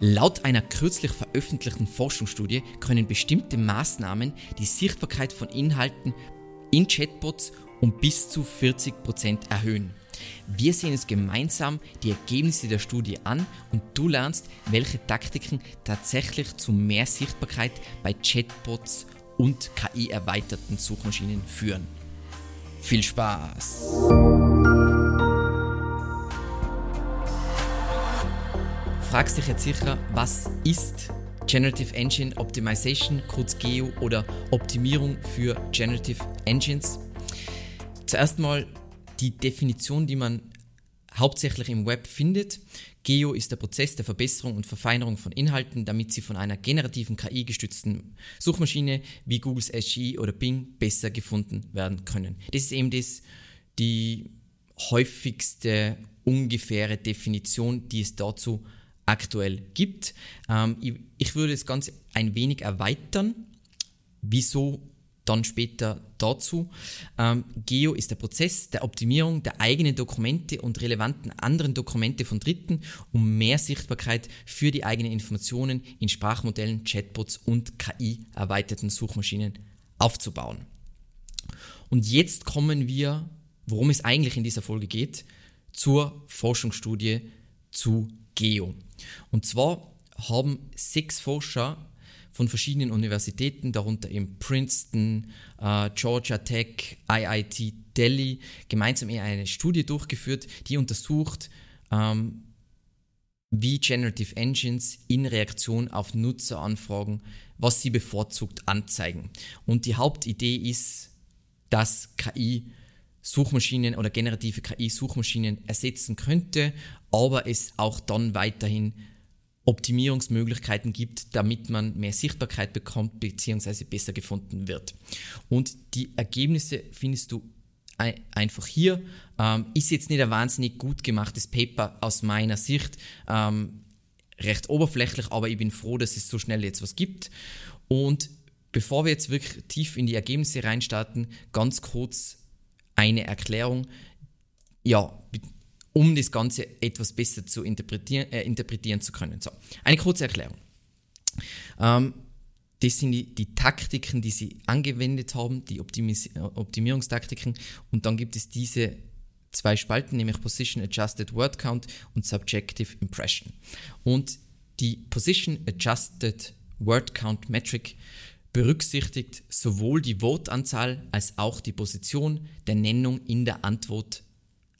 Laut einer kürzlich veröffentlichten Forschungsstudie können bestimmte Maßnahmen die Sichtbarkeit von Inhalten in Chatbots um bis zu 40% erhöhen. Wir sehen uns gemeinsam die Ergebnisse der Studie an und du lernst, welche Taktiken tatsächlich zu mehr Sichtbarkeit bei Chatbots und KI-erweiterten Suchmaschinen führen. Viel Spaß! Fragst dich jetzt sicher, was ist Generative Engine Optimization, kurz GEO oder Optimierung für Generative Engines? Zuerst mal die Definition, die man hauptsächlich im Web findet. GEO ist der Prozess der Verbesserung und Verfeinerung von Inhalten, damit sie von einer generativen KI-gestützten Suchmaschine wie Googles SGE oder Bing besser gefunden werden können. Das ist eben das, die häufigste ungefähre Definition, die es dazu gibt aktuell gibt. Ähm, ich, ich würde das Ganze ein wenig erweitern. Wieso dann später dazu. Ähm, Geo ist der Prozess der Optimierung der eigenen Dokumente und relevanten anderen Dokumente von Dritten, um mehr Sichtbarkeit für die eigenen Informationen in Sprachmodellen, Chatbots und KI-erweiterten Suchmaschinen aufzubauen. Und jetzt kommen wir, worum es eigentlich in dieser Folge geht, zur Forschungsstudie zu Geo. Und zwar haben sechs Forscher von verschiedenen Universitäten, darunter eben Princeton, äh, Georgia Tech, IIT Delhi, gemeinsam eine Studie durchgeführt, die untersucht, ähm, wie Generative Engines in Reaktion auf Nutzeranfragen, was sie bevorzugt anzeigen. Und die Hauptidee ist, dass KI Suchmaschinen oder generative KI-Suchmaschinen ersetzen könnte, aber es auch dann weiterhin Optimierungsmöglichkeiten gibt, damit man mehr Sichtbarkeit bekommt bzw. besser gefunden wird. Und die Ergebnisse findest du einfach hier. Ähm, ist jetzt nicht ein wahnsinnig gut gemachtes Paper aus meiner Sicht, ähm, recht oberflächlich, aber ich bin froh, dass es so schnell jetzt was gibt. Und bevor wir jetzt wirklich tief in die Ergebnisse reinstarten, ganz kurz eine Erklärung, ja, um das Ganze etwas besser zu interpretieren, äh, interpretieren zu können. So, eine kurze Erklärung. Ähm, das sind die, die, Taktiken, die sie angewendet haben, die Optimis Optimierungstaktiken. Und dann gibt es diese zwei Spalten, nämlich Position Adjusted Word Count und Subjective Impression. Und die Position Adjusted Word Count Metric berücksichtigt sowohl die Wortanzahl als auch die Position der Nennung in der Antwort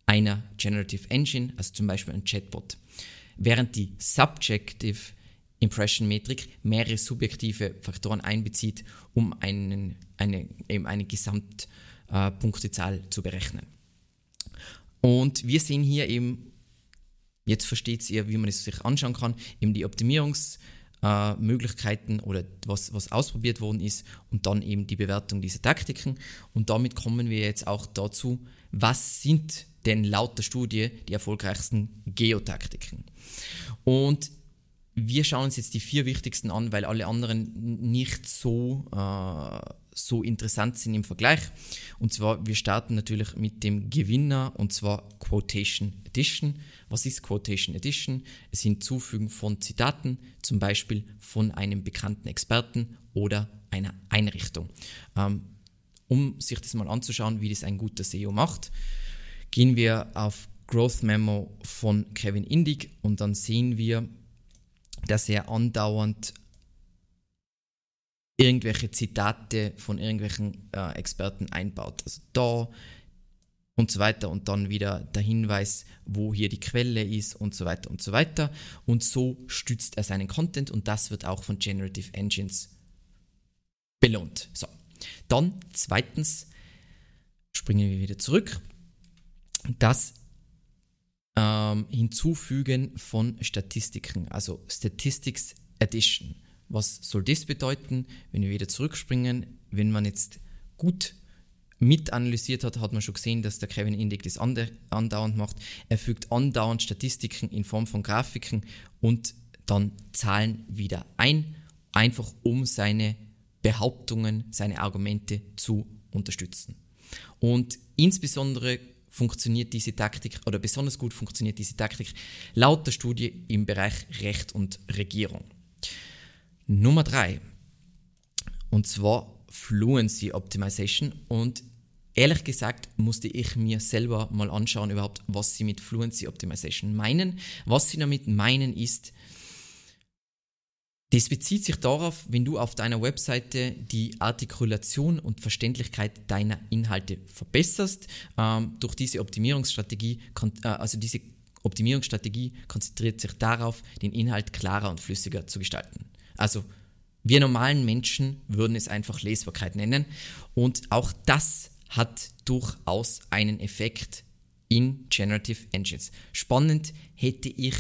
einer Generative Engine, also zum Beispiel ein Chatbot. Während die Subjective Impression Metrik mehrere subjektive Faktoren einbezieht, um einen, eine, eben eine Gesamtpunktezahl äh, zu berechnen. Und wir sehen hier eben, jetzt versteht ihr, wie man es sich anschauen kann, eben die Optimierungs- äh, Möglichkeiten oder was, was ausprobiert worden ist und dann eben die Bewertung dieser Taktiken. Und damit kommen wir jetzt auch dazu, was sind denn laut der Studie die erfolgreichsten Geotaktiken. Und wir schauen uns jetzt die vier wichtigsten an, weil alle anderen nicht so, äh, so interessant sind im Vergleich. Und zwar, wir starten natürlich mit dem Gewinner und zwar Quotation Edition. Was ist Quotation Edition? Es sind Zufügen von Zitaten, zum Beispiel von einem bekannten Experten oder einer Einrichtung. Ähm, um sich das mal anzuschauen, wie das ein guter SEO macht, gehen wir auf Growth Memo von Kevin Indig und dann sehen wir, dass er andauernd irgendwelche Zitate von irgendwelchen äh, Experten einbaut. Also da und so weiter und dann wieder der Hinweis, wo hier die Quelle ist und so weiter und so weiter. Und so stützt er seinen Content und das wird auch von Generative Engines belohnt. So, dann zweitens springen wir wieder zurück. Das ähm, Hinzufügen von Statistiken, also Statistics Addition. Was soll das bedeuten? Wenn wir wieder zurückspringen, wenn man jetzt gut mit analysiert hat, hat man schon gesehen, dass der Kevin Indig das andauernd macht. Er fügt andauernd Statistiken in Form von Grafiken und dann Zahlen wieder ein, einfach um seine Behauptungen, seine Argumente zu unterstützen. Und insbesondere funktioniert diese Taktik oder besonders gut funktioniert diese Taktik laut der Studie im Bereich Recht und Regierung. Nummer drei und zwar Fluency Optimization und ehrlich gesagt musste ich mir selber mal anschauen überhaupt, was sie mit Fluency Optimization meinen. Was sie damit meinen ist, das bezieht sich darauf, wenn du auf deiner Webseite die Artikulation und Verständlichkeit deiner Inhalte verbesserst. Ähm, durch diese Optimierungsstrategie, äh, also diese Optimierungsstrategie konzentriert sich darauf, den Inhalt klarer und flüssiger zu gestalten. Also wir normalen Menschen würden es einfach Lesbarkeit nennen und auch das hat durchaus einen Effekt in Generative Engines. Spannend hätte ich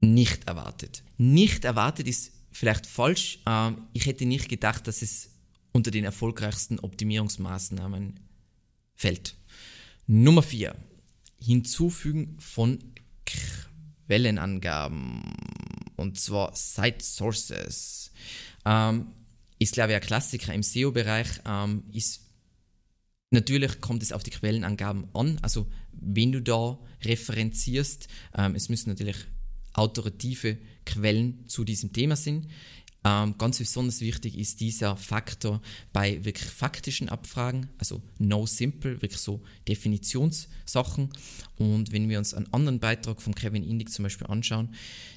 nicht erwartet. Nicht erwartet ist vielleicht falsch. Ähm, ich hätte nicht gedacht, dass es unter den erfolgreichsten Optimierungsmaßnahmen fällt. Nummer 4. Hinzufügen von Quellenangaben. Und zwar Site Sources. Ähm, ist, glaube ich, ein Klassiker im SEO-Bereich. Ähm, ist Natürlich kommt es auf die Quellenangaben an, also wenn du da referenzierst, ähm, es müssen natürlich autoritative Quellen zu diesem Thema sind. Ähm, ganz besonders wichtig ist dieser Faktor bei wirklich faktischen Abfragen, also no simple, wirklich so Definitionssachen. Und wenn wir uns einen anderen Beitrag von Kevin Indig zum Beispiel anschauen,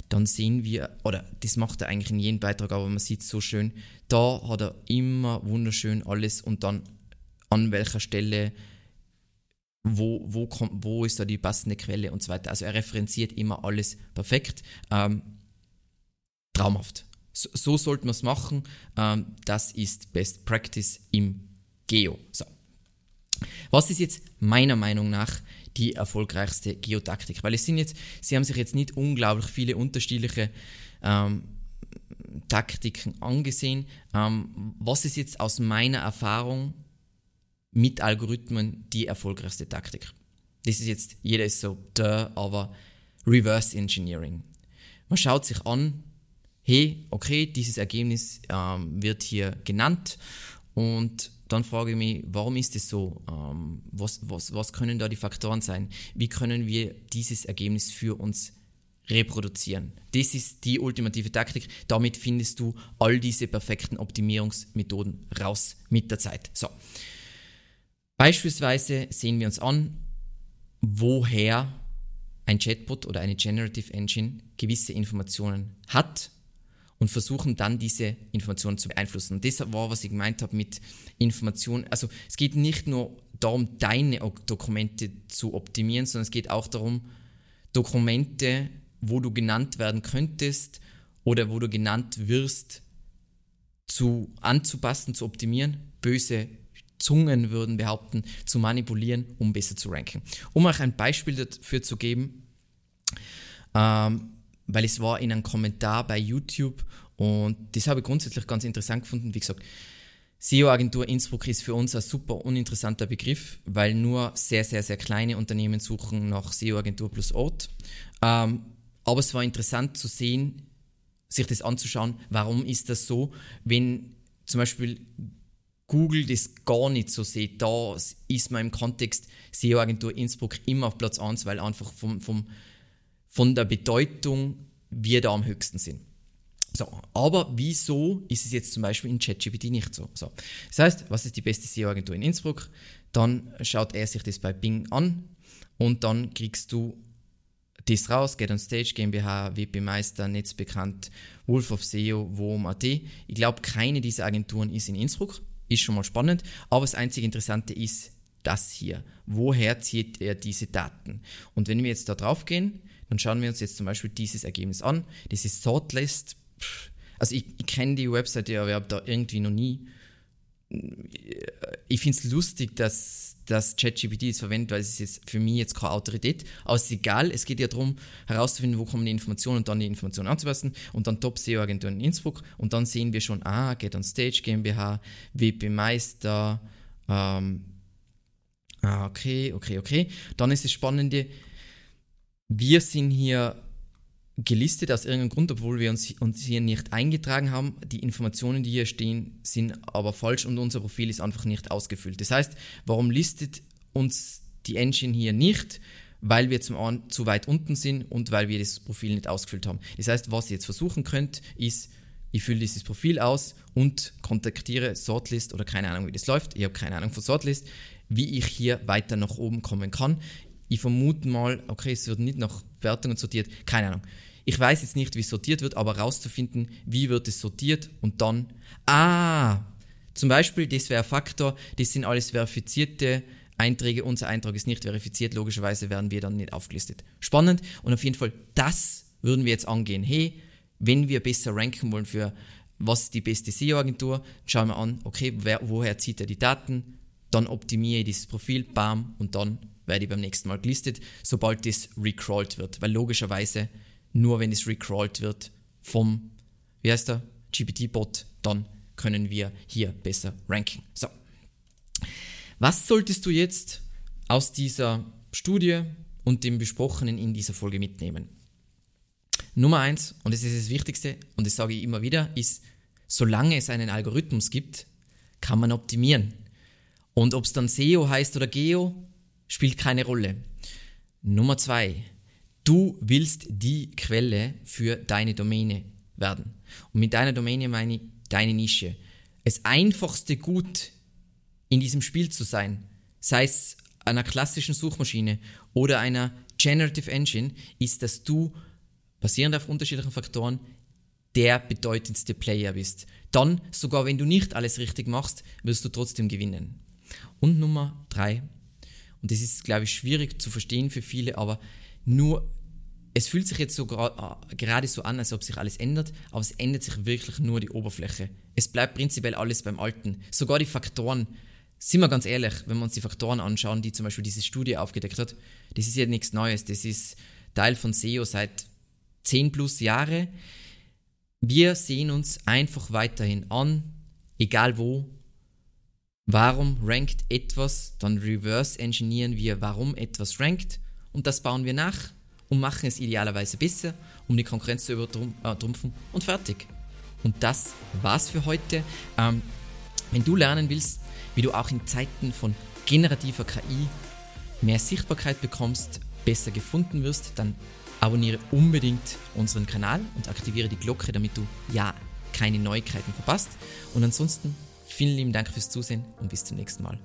dann sehen wir, oder das macht er eigentlich in jedem Beitrag, aber man sieht es so schön, da hat er immer wunderschön alles und dann an welcher Stelle wo, wo, kommt, wo ist da die passende Quelle und so weiter. Also er referenziert immer alles perfekt. Ähm, traumhaft. So, so sollte man es machen. Ähm, das ist Best Practice im Geo. So. Was ist jetzt meiner Meinung nach die erfolgreichste Geotaktik? Weil es sind jetzt, sie haben sich jetzt nicht unglaublich viele unterschiedliche ähm, Taktiken angesehen. Ähm, was ist jetzt aus meiner Erfahrung mit Algorithmen die erfolgreichste Taktik. Das ist jetzt, jeder ist so, da, aber Reverse Engineering. Man schaut sich an, hey, okay, dieses Ergebnis ähm, wird hier genannt und dann frage ich mich, warum ist es so? Ähm, was, was, was können da die Faktoren sein? Wie können wir dieses Ergebnis für uns reproduzieren? Das ist die ultimative Taktik. Damit findest du all diese perfekten Optimierungsmethoden raus mit der Zeit. So. Beispielsweise sehen wir uns an, woher ein Chatbot oder eine Generative Engine gewisse Informationen hat und versuchen dann diese Informationen zu beeinflussen. Und das war, was ich gemeint habe mit Informationen. Also es geht nicht nur darum, deine Dokumente zu optimieren, sondern es geht auch darum, Dokumente, wo du genannt werden könntest oder wo du genannt wirst, zu anzupassen, zu optimieren. Böse Zungen würden behaupten, zu manipulieren, um besser zu ranken. Um euch ein Beispiel dafür zu geben, ähm, weil es war in einem Kommentar bei YouTube und das habe ich grundsätzlich ganz interessant gefunden. Wie gesagt, SEO-Agentur Innsbruck ist für uns ein super uninteressanter Begriff, weil nur sehr, sehr, sehr kleine Unternehmen suchen nach SEO-Agentur plus Ort. Ähm, aber es war interessant zu sehen, sich das anzuschauen, warum ist das so, wenn zum Beispiel Google das gar nicht so sieht. Da ist man im Kontext SEO-Agentur Innsbruck immer auf Platz 1, weil einfach vom, vom, von der Bedeutung wir da am höchsten sind. So, aber wieso ist es jetzt zum Beispiel in ChatGPT nicht so? so? Das heißt, was ist die beste SEO-Agentur in Innsbruck? Dann schaut er sich das bei Bing an und dann kriegst du das raus, Get on Stage GmbH, WP Meister, Netzbekannt, Wolf of SEO, WOM.at. Ich glaube, keine dieser Agenturen ist in Innsbruck ist schon mal spannend, aber das einzige Interessante ist das hier. Woher zieht er diese Daten? Und wenn wir jetzt da drauf gehen, dann schauen wir uns jetzt zum Beispiel dieses Ergebnis an. Das ist Sortlist. Also ich, ich kenne die Webseite, aber ich habe da irgendwie noch nie ich finde es lustig, dass, dass ChatGPT es verwendet, weil es ist für mich jetzt keine Autorität. Aber es ist egal, es geht ja darum, herauszufinden, wo kommen die Informationen und dann die Informationen anzupassen und dann Top SEO-Agentur in Innsbruck und dann sehen wir schon, ah, Get on Stage GmbH, WP Meister, ähm, ah, okay, okay, okay. Dann ist das Spannende, wir sind hier gelistet aus irgendeinem Grund, obwohl wir uns, uns hier nicht eingetragen haben. Die Informationen, die hier stehen, sind aber falsch und unser Profil ist einfach nicht ausgefüllt. Das heißt, warum listet uns die Engine hier nicht, weil wir zum einen zu weit unten sind und weil wir das Profil nicht ausgefüllt haben. Das heißt, was ihr jetzt versuchen könnt, ist, ich fülle dieses Profil aus und kontaktiere Sortlist oder keine Ahnung, wie das läuft. Ich habe keine Ahnung von Sortlist, wie ich hier weiter nach oben kommen kann. Ich vermute mal, okay, es wird nicht nach Wertungen sortiert, keine Ahnung. Ich weiß jetzt nicht, wie es sortiert wird, aber herauszufinden, wie wird es sortiert und dann, ah, zum Beispiel, das wäre ein Faktor, das sind alles verifizierte Einträge, unser Eintrag ist nicht verifiziert, logischerweise werden wir dann nicht aufgelistet. Spannend und auf jeden Fall, das würden wir jetzt angehen. Hey, wenn wir besser ranken wollen für was ist die beste SEO-Agentur, schauen wir an, okay, wer, woher zieht er die Daten, dann optimiere ich dieses Profil, bam, und dann werde ich beim nächsten Mal gelistet, sobald das recrawlt wird. Weil logischerweise, nur wenn es recrawlt wird vom, wie heißt der, GPT-Bot, dann können wir hier besser ranken. So. Was solltest du jetzt aus dieser Studie und dem Besprochenen in dieser Folge mitnehmen? Nummer eins, und das ist das Wichtigste, und das sage ich immer wieder, ist, solange es einen Algorithmus gibt, kann man optimieren. Und ob es dann SEO heißt oder Geo, spielt keine Rolle. Nummer zwei, du willst die Quelle für deine Domäne werden. Und mit deiner Domäne meine ich deine Nische. Das einfachste Gut in diesem Spiel zu sein, sei es einer klassischen Suchmaschine oder einer Generative Engine, ist, dass du basierend auf unterschiedlichen Faktoren der bedeutendste Player bist. Dann, sogar wenn du nicht alles richtig machst, wirst du trotzdem gewinnen. Und Nummer drei, und das ist, glaube ich, schwierig zu verstehen für viele, aber nur, es fühlt sich jetzt so äh, gerade so an, als ob sich alles ändert, aber es ändert sich wirklich nur die Oberfläche. Es bleibt prinzipiell alles beim Alten. Sogar die Faktoren, sind wir ganz ehrlich, wenn wir uns die Faktoren anschauen, die zum Beispiel diese Studie aufgedeckt hat, das ist ja nichts Neues. Das ist Teil von SEO seit 10 plus Jahre. Wir sehen uns einfach weiterhin an, egal wo. Warum rankt etwas, dann reverse engineeren wir, warum etwas rankt und das bauen wir nach und machen es idealerweise besser, um die Konkurrenz zu übertrumpfen äh, und fertig. Und das war's für heute. Ähm, wenn du lernen willst, wie du auch in Zeiten von generativer KI mehr Sichtbarkeit bekommst, besser gefunden wirst, dann abonniere unbedingt unseren Kanal und aktiviere die Glocke, damit du ja keine Neuigkeiten verpasst. Und ansonsten vielen lieben Dank fürs Zusehen und bis zum nächsten Mal.